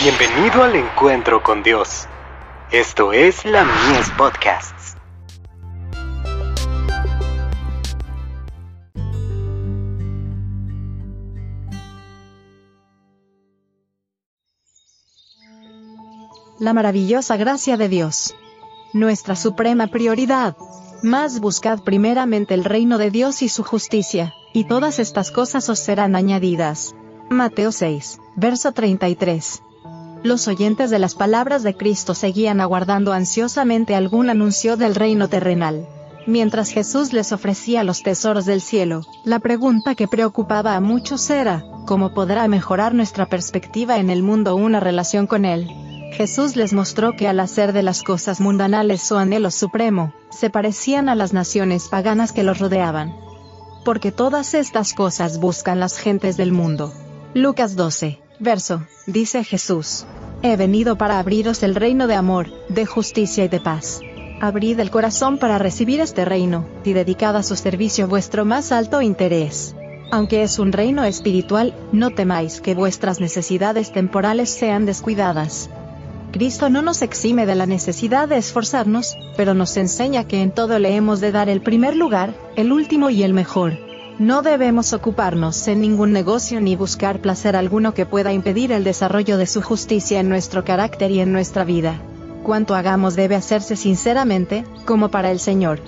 Bienvenido al encuentro con Dios. Esto es la Mies Podcasts. La maravillosa gracia de Dios. Nuestra suprema prioridad. Más buscad primeramente el reino de Dios y su justicia, y todas estas cosas os serán añadidas. Mateo 6, verso 33. Los oyentes de las palabras de Cristo seguían aguardando ansiosamente algún anuncio del reino terrenal. Mientras Jesús les ofrecía los tesoros del cielo, la pregunta que preocupaba a muchos era, ¿cómo podrá mejorar nuestra perspectiva en el mundo una relación con Él? Jesús les mostró que al hacer de las cosas mundanales su anhelo supremo, se parecían a las naciones paganas que los rodeaban. Porque todas estas cosas buscan las gentes del mundo. Lucas 12, verso, dice Jesús. He venido para abriros el reino de amor, de justicia y de paz. Abrid el corazón para recibir este reino, y dedicad a su servicio vuestro más alto interés. Aunque es un reino espiritual, no temáis que vuestras necesidades temporales sean descuidadas. Cristo no nos exime de la necesidad de esforzarnos, pero nos enseña que en todo le hemos de dar el primer lugar, el último y el mejor. No debemos ocuparnos en ningún negocio ni buscar placer alguno que pueda impedir el desarrollo de su justicia en nuestro carácter y en nuestra vida. Cuanto hagamos debe hacerse sinceramente, como para el Señor.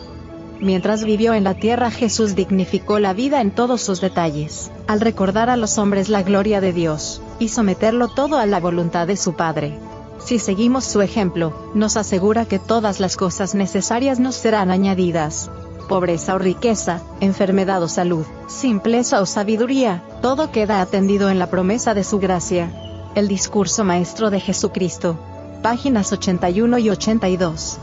Mientras vivió en la tierra Jesús dignificó la vida en todos sus detalles, al recordar a los hombres la gloria de Dios, y someterlo todo a la voluntad de su Padre. Si seguimos su ejemplo, nos asegura que todas las cosas necesarias nos serán añadidas pobreza o riqueza, enfermedad o salud, simpleza o sabiduría, todo queda atendido en la promesa de su gracia. El discurso maestro de Jesucristo. Páginas 81 y 82.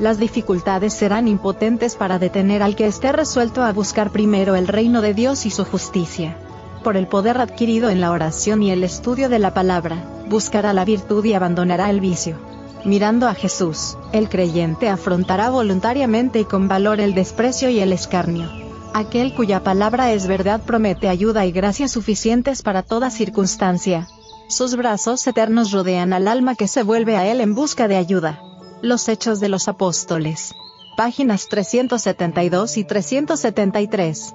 Las dificultades serán impotentes para detener al que esté resuelto a buscar primero el reino de Dios y su justicia. Por el poder adquirido en la oración y el estudio de la palabra, buscará la virtud y abandonará el vicio. Mirando a Jesús, el creyente afrontará voluntariamente y con valor el desprecio y el escarnio. Aquel cuya palabra es verdad promete ayuda y gracia suficientes para toda circunstancia. Sus brazos eternos rodean al alma que se vuelve a él en busca de ayuda. Los Hechos de los Apóstoles. Páginas 372 y 373.